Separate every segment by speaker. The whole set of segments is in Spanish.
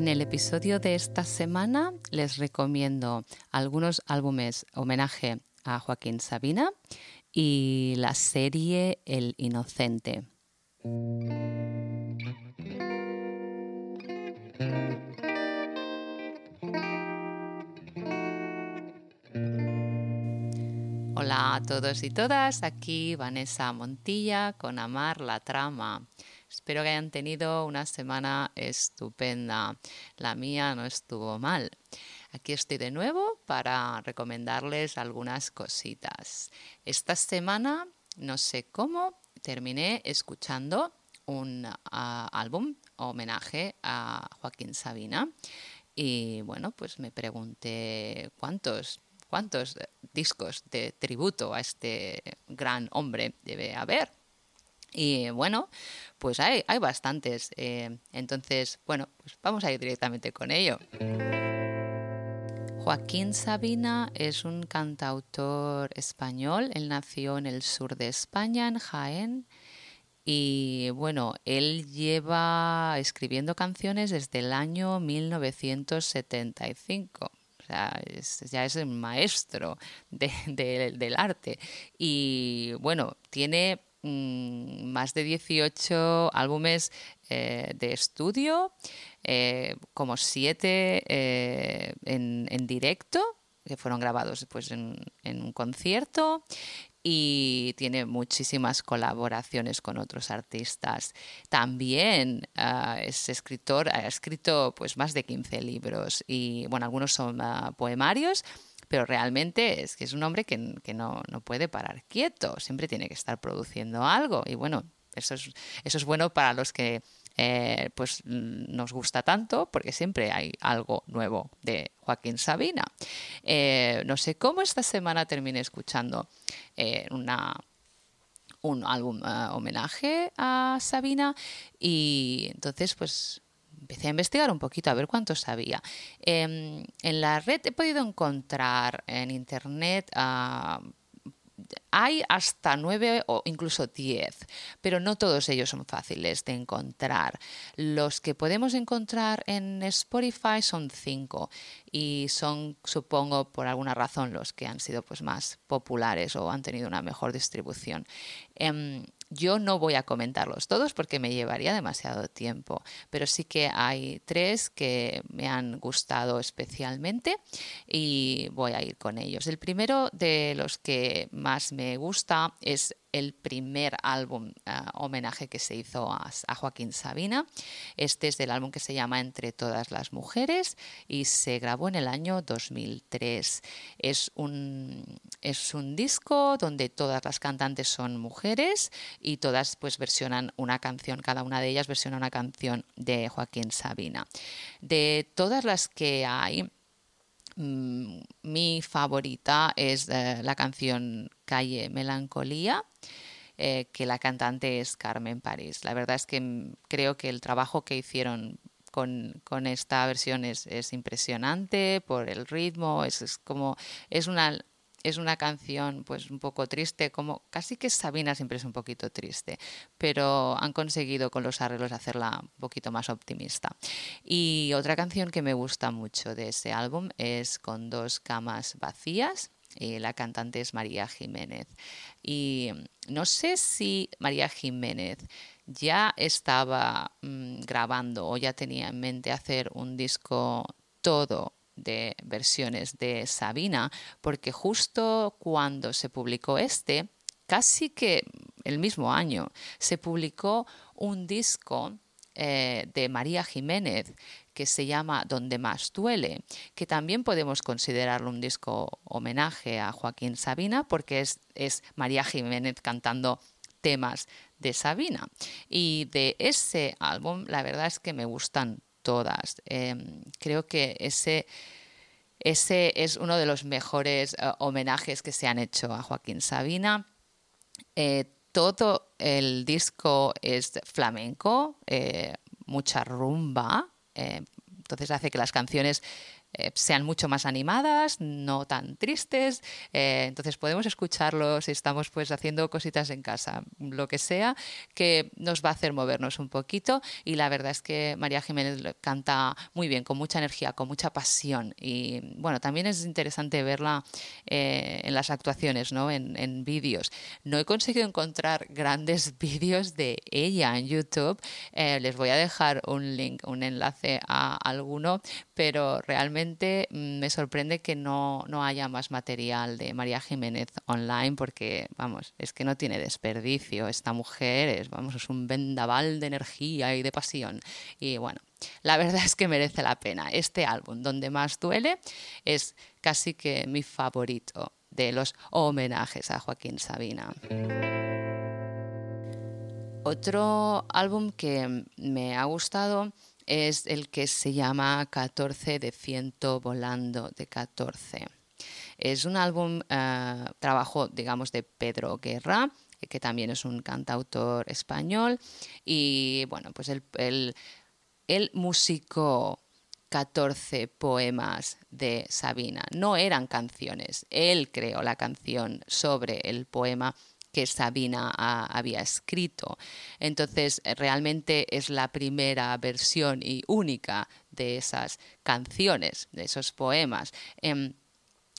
Speaker 1: En el episodio de esta semana les recomiendo algunos álbumes homenaje a Joaquín Sabina y la serie El Inocente. Hola a todos y todas, aquí Vanessa Montilla con Amar la Trama. Espero que hayan tenido una semana estupenda. La mía no estuvo mal. Aquí estoy de nuevo para recomendarles algunas cositas. Esta semana, no sé cómo, terminé escuchando un ah, álbum homenaje a Joaquín Sabina y bueno, pues me pregunté cuántos cuántos discos de tributo a este gran hombre debe haber. Y bueno, pues hay, hay bastantes. Eh, entonces, bueno, pues vamos a ir directamente con ello. Joaquín Sabina es un cantautor español. Él nació en el sur de España, en Jaén. Y bueno, él lleva escribiendo canciones desde el año 1975 ya es el maestro del arte. Y bueno, tiene mm, más de 18 álbumes eh, de estudio, eh, como siete eh, en, directo que fueron grabados pues, en, en un concierto y tiene muchísimas colaboraciones con otros artistas. También ah, es escritor, ha escrito pues más de 15 libros y bueno, algunos son ah, poemarios, pero realmente es que es un hombre que, que no, no, puede parar quieto, siempre tiene que estar produciendo algo y bueno, eso es, eso es bueno para los que eh, pues mm, nos gusta tanto porque siempre hay algo nuevo de Joaquín Sabina. Eh, no sé cómo esta semana terminé escuchando eh, un álbum homenaje a Sabina y entonces pues empecé a investigar un poquito a ver cuánto sabía. Em, en la red he podido encontrar en internet hay hasta nueve o incluso diez, pero no todos ellos son fáciles de encontrar. Los que podemos encontrar en Spotify son cinco y son, supongo, por alguna razón los que han sido pues, más populares o han tenido una mejor distribución. Em, yo no voy a comentarlos todos porque me llevaría demasiado tiempo, pero sí que hay tres que me han gustado especialmente y voy a ir con ellos. El primero de los que más me gusta es el primer álbum eh, homenaje que se hizo a, Joaquín Sabina. Este es del álbum que se llama Entre todas las mujeres y se grabó en el año 2003. Es un, es un disco donde todas las cantantes son mujeres y todas pues versionan una canción, cada una de ellas versiona una canción de Joaquín Sabina. De todas las que hay, mi favorita es eh, la canción Calle Melancolía. Eh, que la cantante es Carmen París. La verdad es que mm, creo que el trabajo que hicieron con, esta versión es, impresionante por el ritmo, es, como es una es una canción pues un poco triste, como casi que Sabina siempre es un poquito triste, pero han conseguido con los arreglos hacerla un poquito más optimista. Y otra canción que me gusta mucho de ese álbum es Con dos camas vacías. Y la cantante es María Jiménez. Y no sé si María Jiménez ya estaba mm, grabando o ya tenía en mente hacer un disco todo de versiones de Sabina, porque justo cuando se publicó este, casi que el mismo año, se publicó un disco eh, de María Jiménez que se llama Donde más duele, que también podemos considerarlo un disco homenaje a Joaquín Sabina porque es, es María Jiménez cantando temas de Sabina. Y de ese álbum, la verdad es que me gustan Em, creo que ese, ese es uno de los mejores eh, homenajes que se han hecho a Joaquín Sabina. Eh, todo el disco es flamenco, eh, mucha rumba, entonces hace que las canciones eh, sean mucho más animadas, no tan tristes. Eh, entonces podemos escucharlo si estamos pues haciendo cositas en casa, lo que sea, que nos va a hacer movernos un poquito. Y la verdad es que María Jiménez canta muy bien, con mucha energía, con mucha pasión. Y bueno, también es interesante verla eh, en las actuaciones, ¿no? En, en vídeos. No he conseguido encontrar grandes vídeos de ella en YouTube. les voy a dejar un link, un enlace a alguno, pero realmente Mm, me sorprende que no, no haya más material de María Jiménez online porque, vamos, es que no tiene desperdicio. Esta mujer es, vamos, es un vendaval de energía y de pasión. Y bueno, la verdad es que merece la pena. Este álbum, donde más duele, es casi que mi favorito de los homenajes a Joaquín Sabina. Otro álbum que me ha gustado es el que se llama 14 de ciento volando de 14. Es un álbum, eh, trabajo, digamos, de Pedro Guerra, que también es un cantautor español. Y bueno, pues el, el, el musicó 14 poemas de Sabina. No eran canciones, él creó la canción sobre el poema que Sabina había escrito. Entonces, realmente es la primera versión y única de esas canciones, de esos poemas. Em,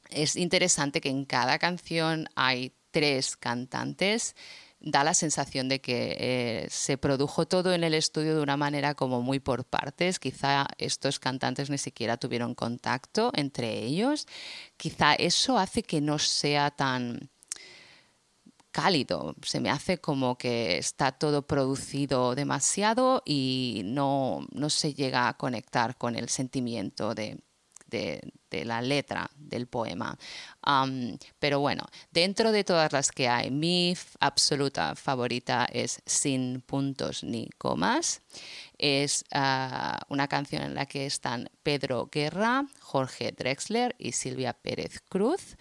Speaker 1: es interesante que en cada canción hay tres cantantes da la sensación de que eh, se produjo todo en el estudio de una manera como muy por partes. Quizá estos cantantes ni siquiera tuvieron contacto entre ellos. Quizá eso hace que no sea tan cálido, se me hace como que está todo producido demasiado y no, no se llega a conectar con el sentimiento de, la letra del poema. pero bueno, dentro de todas las que hay, mi absoluta favorita es Sin puntos ni comas. Es ah, una canción en la que están Pedro Guerra, Jorge Drexler y Silvia Pérez Cruz.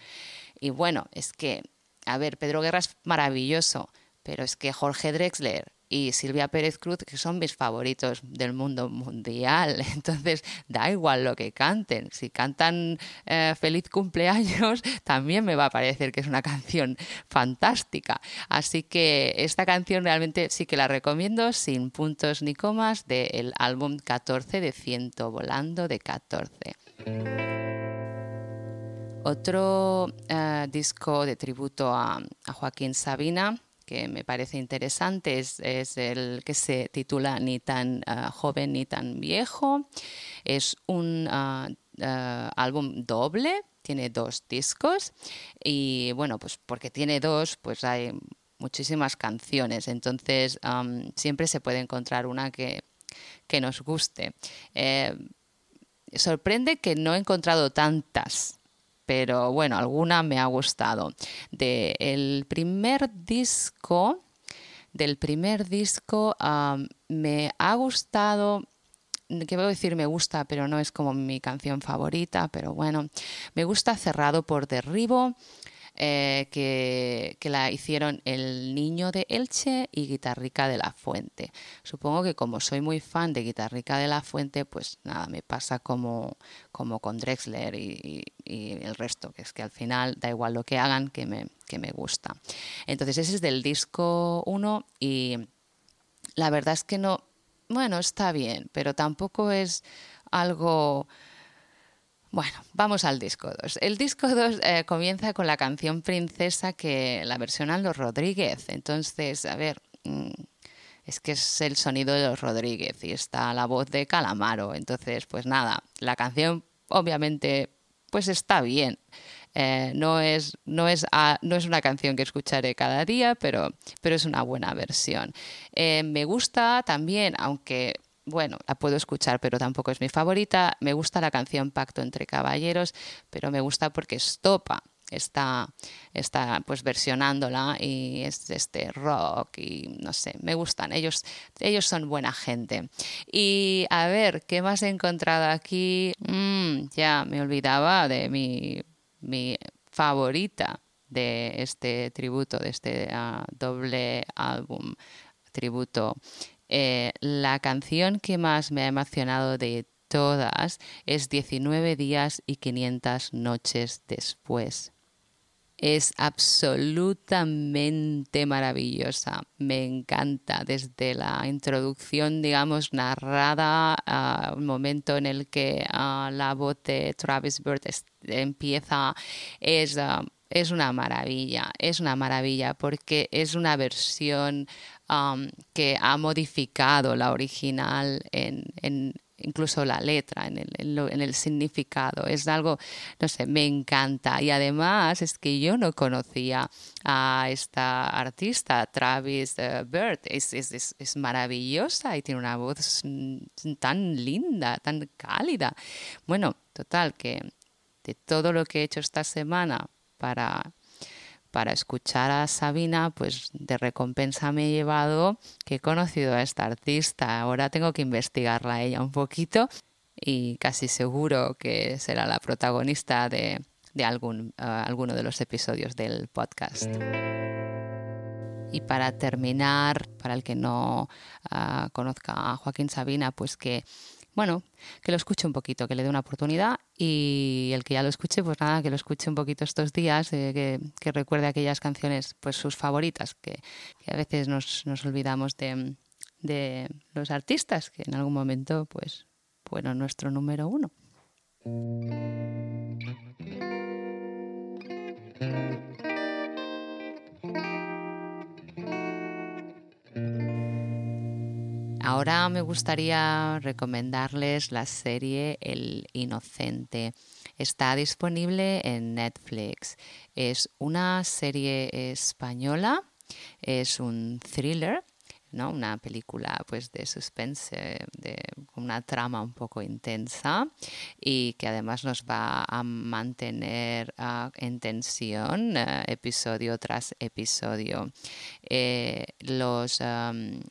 Speaker 1: Y bueno, es que a ver, Pedro Guerra es maravilloso, pero es que Jorge Drexler y Silvia Pérez Cruz, que son mis favoritos del mundo mundial. Entonces, da igual lo que canten. Si cantan eh, Feliz cumpleaños, también me va a parecer que es una canción fantástica. Así que esta canción realmente sí que la recomiendo, sin puntos ni comas, del álbum 14 de Ciento Volando de 14. Otro eh, disco de tributo a, Joaquín Sabina que me parece interesante es, el que se titula Ni tan eh, joven ni tan viejo. Es un eh, álbum doble, tiene dos discos y bueno, pues porque tiene dos, pues hay muchísimas canciones, entonces siempre se puede encontrar una que, que nos guste. sorprende que no he encontrado tantas pero bueno, alguna me ha gustado. El primer disco, del primer disco me ha gustado que puedo decir me gusta, pero no es como mi canción favorita, pero bueno, me gusta Cerrado por Derribo, eh, que, la hicieron El Niño de Elche y Guitarrica de la Fuente. Supongo que como soy muy fan de Guitarrica de la Fuente, pues nada, me pasa como, como con Drexler y, el resto, que es que al final da igual lo que hagan, que me, que me gusta. Entonces ese es del disco 1 y la verdad es que no, bueno, está bien, pero tampoco es algo bueno, vamos al disco 2. El disco 2 eh, comienza con la canción Princesa que la versionan los Rodríguez. Entonces, a ver, mm, es que es el sonido de los Rodríguez y está la voz de Calamaro. Entonces, pues nada, la canción obviamente pues está bien. Eh, no, es, no, es, ah, no es una canción que escucharé cada día, pero, pero es una buena versión. Eh, me gusta también, aunque bueno, la puedo escuchar, pero tampoco es mi favorita. Me gusta la canción Pacto entre Caballeros, pero me gusta porque Stopa está, está pues versionándola y es este rock y no sé, me gustan. Ellos, ellos son buena gente. Y a ver, ¿qué más he encontrado aquí? Mm, ya me olvidaba de mi, mi favorita de este tributo, de este ah, doble álbum tributo eh, la canción que más me ha emocionado de todas es 19 días y 500 noches después. Es absolutamente maravillosa, me encanta desde la introducción, digamos, narrada, al momento en el que ah, la voz de Travis Bird empieza, es... Ah, es una maravilla, es una maravilla porque es una versión que ha modificado la original en, incluso la letra, en el, significado. Es algo, no sé, me encanta. Y además es que yo no conocía a esta artista, Travis uh, Bird. Es, es, maravillosa y tiene una voz tan linda, tan cálida. Bueno, total, que de todo lo que he hecho esta semana para para escuchar a Sabina, pues de recompensa me he llevado que he conocido a esta artista. Ahora tengo que investigarla ella un poquito y casi seguro que será la protagonista de, algún, uh, alguno de los episodios del podcast. Y para terminar, para el que no uh, conozca a Joaquín Sabina, pues que bueno, que lo escuche un poquito, que le dé una oportunidad y el que ya lo escuche, pues nada, que lo escuche un poquito estos días, eh, que, recuerde aquellas canciones, pues sus favoritas, que, a veces nos, olvidamos de, de, los artistas, que en algún momento, pues, fueron nuestro número uno. Ahora me gustaría recomendarles la serie El Inocente. Está disponible en Netflix. Es una serie española, es un thriller ¿no? Una película pues de suspense, de una trama un poco intensa y que además nos va a mantener ah, en tensión eh, episodio tras episodio. Eh, los,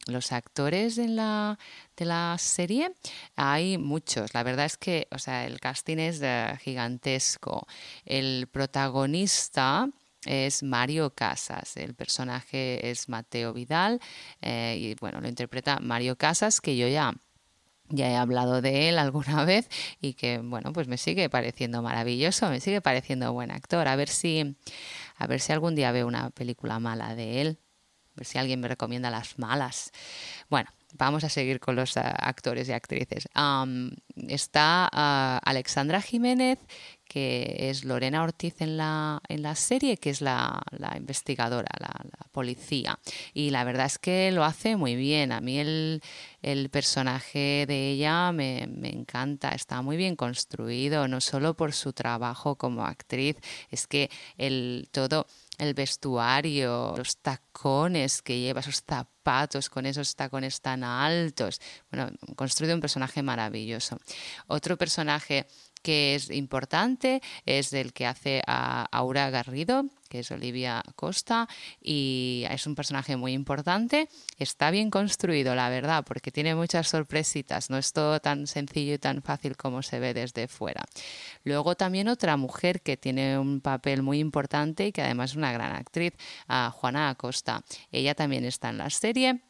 Speaker 1: los actores de la, de la serie hay muchos. La verdad es que o sea, el casting es eh, gigantesco. El protagonista es Mario Casas. El personaje es Mateo Vidal eh, y bueno, lo interpreta Mario Casas, que yo ya ya he hablado de él alguna vez y que bueno pues me sigue pareciendo maravilloso me sigue pareciendo buen actor. A ver si a ver si algún día veo una película mala de él. A ver si alguien me recomienda las malas. Bueno vamos a seguir con los eh, actores y actrices está ah, Alexandra Jiménez que es Lorena Ortiz en la, en la serie, que es la, investigadora, la, policía. Y la verdad es que lo hace muy bien. A mí el, personaje de ella me, encanta, está muy bien construido, no solo por su trabajo como actriz, es que el todo el vestuario, los tacones que lleva, esos zapatos con esos tacones tan altos. Bueno, construido un personaje maravilloso. Otro personaje que es importante es el que hace a Aura Garrido, que es Olivia Costa, y es un personaje muy importante. Está bien construido, la verdad, porque tiene muchas sorpresitas, no es todo tan sencillo y tan fácil como se ve desde fuera. Luego también otra mujer que tiene un papel muy importante y que además es una gran actriz, Juana Acosta. Ella también está en la serie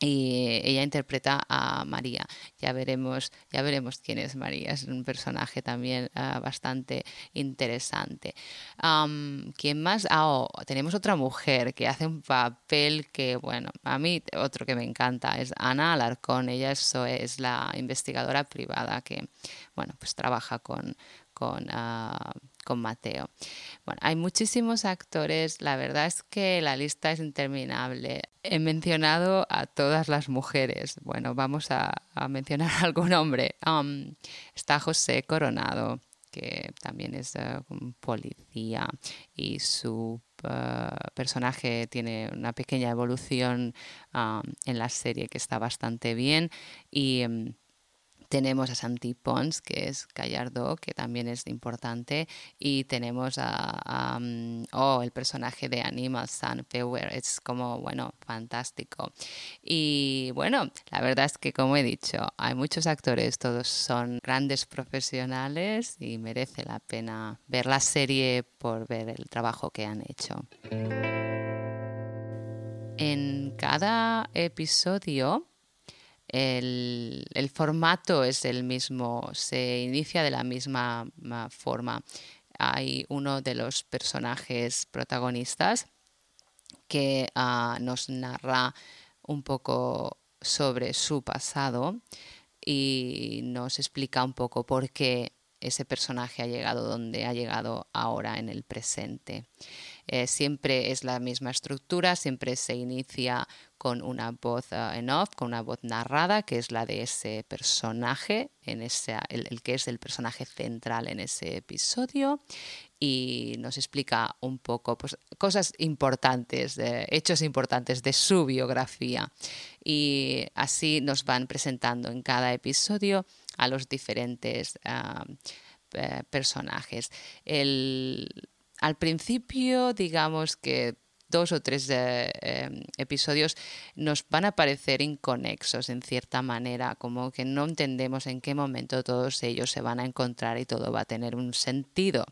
Speaker 1: y ella interpreta a María. Ya veremos, ya veremos quién es María. Es un personaje también ah, bastante interesante. ¿Quién más? Ah, oh, tenemos otra mujer que hace un papel que, bueno, a mí otro que me encanta es Ana Alarcón. Ella es, es la investigadora privada que, bueno, pues trabaja con, con, ah, con Mateo. Bueno, hay muchísimos actores, la verdad es que la lista es interminable. He mencionado a todas las mujeres. Bueno, vamos a, mencionar algún hombre. Um, está José Coronado, que también es uh, un policía y su uh, personaje tiene una pequeña evolución um, en la serie que está bastante bien um, tenemos a Santi Pons, que es Gallardo, que también es importante. Y tenemos a, mm, oh, el personaje de Animal Sun Power. Es como, bueno, fantástico. Y bueno, la verdad es que, como he dicho, hay muchos actores, todos son grandes profesionales y merece la pena ver la serie por ver el trabajo que han hecho. En cada episodio el, formato es el mismo, se inicia de la misma forma. Hay uno de los personajes protagonistas que ah, nos narra un poco sobre su pasado y nos explica un poco por qué ese personaje ha llegado donde ha llegado ahora en el presente. Eh, siempre es la misma estructura, siempre se inicia con una voz uh, en off, con una voz narrada, que es la de ese personaje, en ese, el, que es el personaje central en ese episodio, y nos explica un poco pues, cosas importantes, hechos importantes de su biografía. Y así nos van presentando en cada episodio a los diferentes uh, personajes. El, al principio, digamos que dos o tres eh, em, episodios nos van a parecer inconexos en cierta manera, como que no entendemos en qué momento todos ellos se van a encontrar y todo va a tener un sentido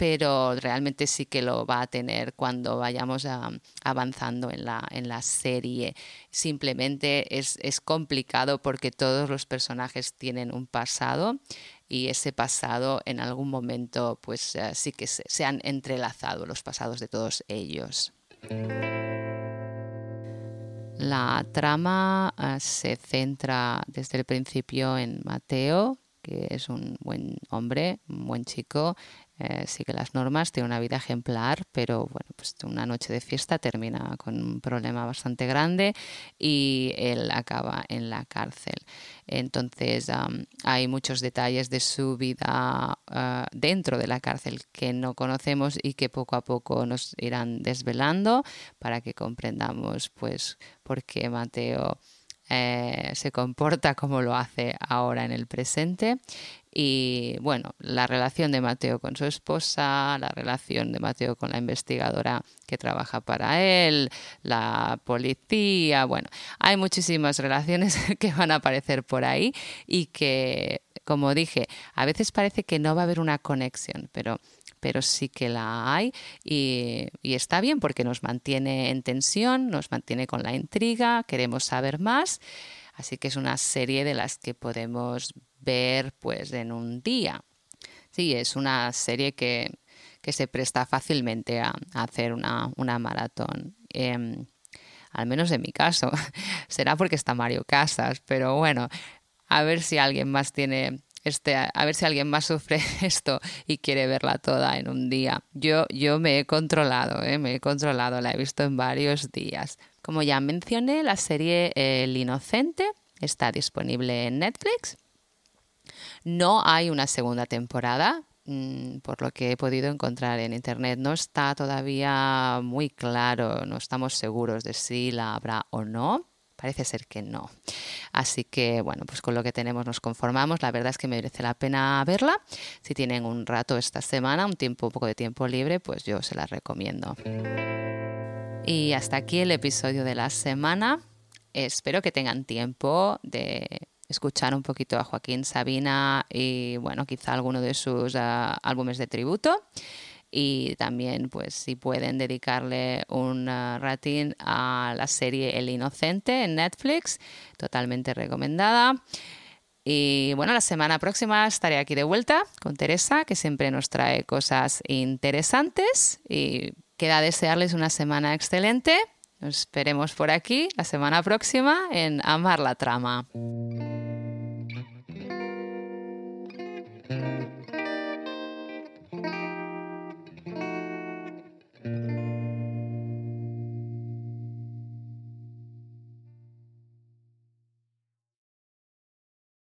Speaker 1: pero realmente sí que lo va a tener cuando vayamos avanzando en la, en la serie. Simplemente es, es complicado porque todos los personajes tienen un pasado y ese pasado en algún momento pues eh, sí que se, han entrelazado los pasados de todos ellos. La trama eh, se centra desde el principio en Mateo, que es un buen hombre, un buen chico, eh, sigue las normas, tiene una vida ejemplar, pero bueno, pues una noche de fiesta termina con un problema bastante grande y él acaba en la cárcel. Entonces hay muchos detalles de su vida ah, dentro de la cárcel que no conocemos y que poco a poco nos irán desvelando para que comprendamos pues por qué Mateo eh, se comporta como lo hace ahora en el presente. Y bueno, la relación de Mateo con su esposa, la relación de Mateo con la investigadora que trabaja para él, la policía, bueno, hay muchísimas relaciones que van a aparecer por ahí y que, como dije, a veces parece que no va a haber una conexión, pero pero sí que la hay y, está bien porque nos mantiene en tensión, nos mantiene con la intriga, queremos saber más. Así que es una serie de las que podemos ver pues en un día. Sí, es una serie que, se presta fácilmente a, hacer una, maratón. Em, al menos en mi caso. Será porque está Mario Casas, pero bueno, a ver si alguien más tiene este, a ver si alguien más sufre esto y quiere verla toda en un día. Yo, yo me he controlado, ¿eh? me he controlado, la he visto en varios días. Como ya mencioné, la serie El Inocente está disponible en Netflix. No hay una segunda temporada, mm, por lo que he podido encontrar en internet. No está todavía muy claro, no estamos seguros de si la habrá o no. Parece ser que no. Así que, bueno, pues con lo que tenemos nos conformamos. La verdad es que merece la pena verla. Si tienen un rato esta semana, un tiempo, un poco de tiempo libre, pues yo se la recomiendo. Y hasta aquí el episodio de la semana. Espero que tengan tiempo de escuchar un poquito a Joaquín Sabina y, bueno, quizá alguno de sus ah, álbumes de tributo y también pues si pueden dedicarle un uh, ratín a la serie El Inocente en Netflix, totalmente recomendada. Y bueno, la semana próxima estaré aquí de vuelta con Teresa, que siempre nos trae cosas interesantes y queda desearles una semana excelente. Nos esperemos por aquí la semana próxima en Amar la Trama.